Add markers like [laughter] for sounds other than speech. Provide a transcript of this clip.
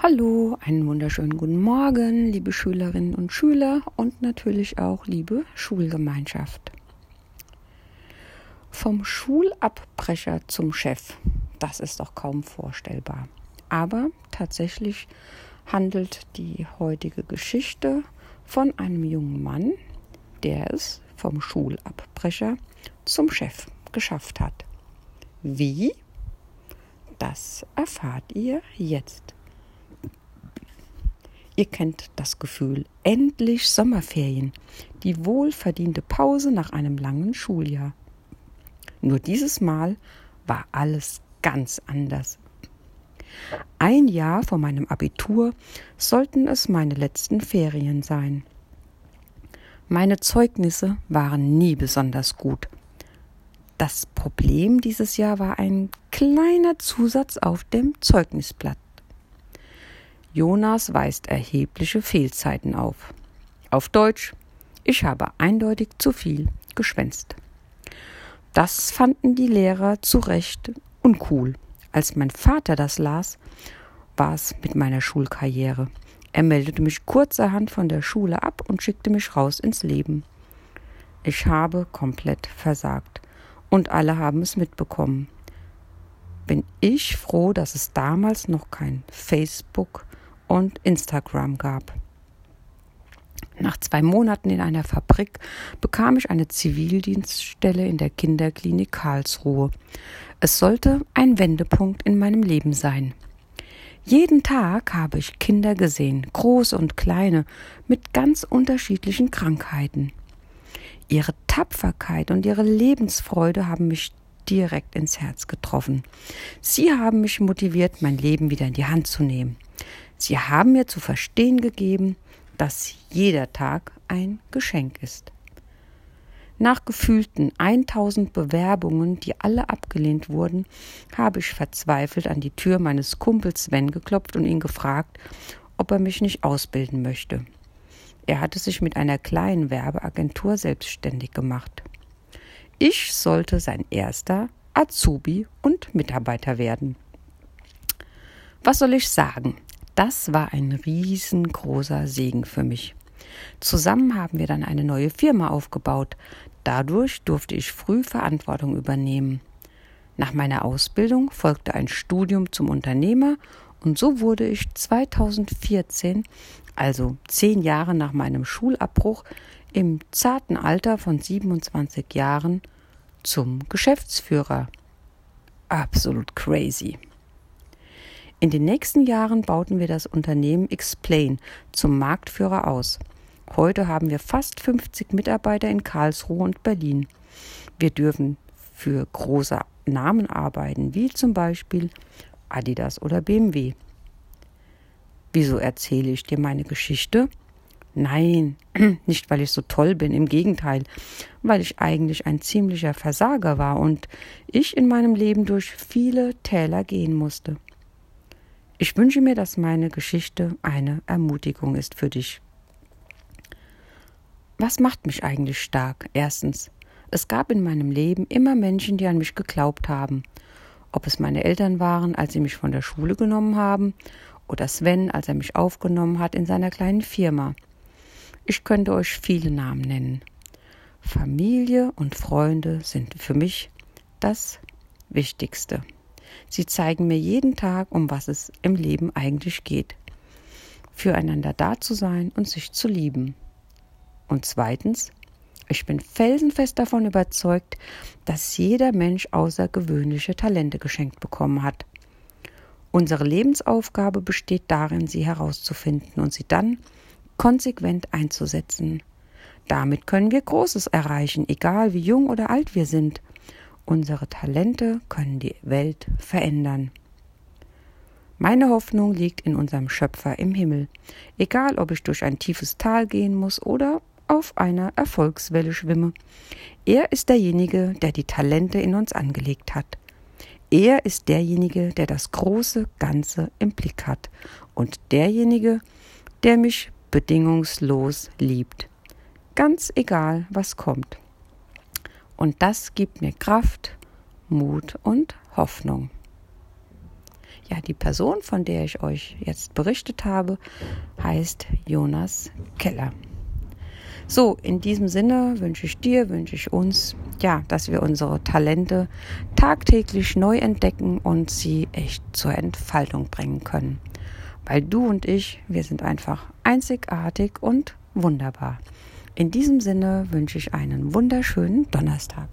Hallo, einen wunderschönen guten Morgen, liebe Schülerinnen und Schüler und natürlich auch liebe Schulgemeinschaft. Vom Schulabbrecher zum Chef, das ist doch kaum vorstellbar. Aber tatsächlich handelt die heutige Geschichte von einem jungen Mann, der es vom Schulabbrecher zum Chef geschafft hat. Wie? Das erfahrt ihr jetzt. Ihr kennt das Gefühl. Endlich Sommerferien. Die wohlverdiente Pause nach einem langen Schuljahr. Nur dieses Mal war alles ganz anders. Ein Jahr vor meinem Abitur sollten es meine letzten Ferien sein. Meine Zeugnisse waren nie besonders gut. Das Problem dieses Jahr war ein kleiner Zusatz auf dem Zeugnisblatt. Jonas weist erhebliche Fehlzeiten auf. Auf Deutsch, ich habe eindeutig zu viel geschwänzt. Das fanden die Lehrer zu Recht uncool. Als mein Vater das las, war es mit meiner Schulkarriere. Er meldete mich kurzerhand von der Schule ab und schickte mich raus ins Leben. Ich habe komplett versagt. Und alle haben es mitbekommen. Bin ich froh, dass es damals noch kein Facebook und Instagram gab. Nach zwei Monaten in einer Fabrik bekam ich eine Zivildienststelle in der Kinderklinik Karlsruhe. Es sollte ein Wendepunkt in meinem Leben sein. Jeden Tag habe ich Kinder gesehen, große und kleine, mit ganz unterschiedlichen Krankheiten. Ihre Tapferkeit und ihre Lebensfreude haben mich direkt ins Herz getroffen. Sie haben mich motiviert, mein Leben wieder in die Hand zu nehmen. Sie haben mir zu verstehen gegeben, dass jeder Tag ein Geschenk ist. Nach gefühlten 1000 Bewerbungen, die alle abgelehnt wurden, habe ich verzweifelt an die Tür meines Kumpels Sven geklopft und ihn gefragt, ob er mich nicht ausbilden möchte. Er hatte sich mit einer kleinen Werbeagentur selbstständig gemacht. Ich sollte sein erster Azubi und Mitarbeiter werden. Was soll ich sagen? Das war ein riesengroßer Segen für mich. Zusammen haben wir dann eine neue Firma aufgebaut. Dadurch durfte ich früh Verantwortung übernehmen. Nach meiner Ausbildung folgte ein Studium zum Unternehmer und so wurde ich 2014, also zehn Jahre nach meinem Schulabbruch, im zarten Alter von 27 Jahren zum Geschäftsführer. Absolut crazy. In den nächsten Jahren bauten wir das Unternehmen Explain zum Marktführer aus. Heute haben wir fast 50 Mitarbeiter in Karlsruhe und Berlin. Wir dürfen für große Namen arbeiten, wie zum Beispiel Adidas oder BMW. Wieso erzähle ich dir meine Geschichte? Nein, [clears throat] nicht weil ich so toll bin, im Gegenteil, weil ich eigentlich ein ziemlicher Versager war und ich in meinem Leben durch viele Täler gehen musste. Ich wünsche mir, dass meine Geschichte eine Ermutigung ist für dich. Was macht mich eigentlich stark? Erstens, es gab in meinem Leben immer Menschen, die an mich geglaubt haben. Ob es meine Eltern waren, als sie mich von der Schule genommen haben, oder Sven, als er mich aufgenommen hat in seiner kleinen Firma. Ich könnte euch viele Namen nennen. Familie und Freunde sind für mich das Wichtigste. Sie zeigen mir jeden Tag, um was es im Leben eigentlich geht. Füreinander da zu sein und sich zu lieben. Und zweitens, ich bin felsenfest davon überzeugt, dass jeder Mensch außergewöhnliche Talente geschenkt bekommen hat. Unsere Lebensaufgabe besteht darin, sie herauszufinden und sie dann konsequent einzusetzen. Damit können wir Großes erreichen, egal wie jung oder alt wir sind. Unsere Talente können die Welt verändern. Meine Hoffnung liegt in unserem Schöpfer im Himmel. Egal, ob ich durch ein tiefes Tal gehen muss oder auf einer Erfolgswelle schwimme. Er ist derjenige, der die Talente in uns angelegt hat. Er ist derjenige, der das große Ganze im Blick hat und derjenige, der mich bedingungslos liebt. Ganz egal, was kommt. Und das gibt mir Kraft, Mut und Hoffnung. Ja, die Person, von der ich euch jetzt berichtet habe, heißt Jonas Keller. So, in diesem Sinne wünsche ich dir, wünsche ich uns, ja, dass wir unsere Talente tagtäglich neu entdecken und sie echt zur Entfaltung bringen können. Weil du und ich, wir sind einfach einzigartig und wunderbar. In diesem Sinne wünsche ich einen wunderschönen Donnerstag.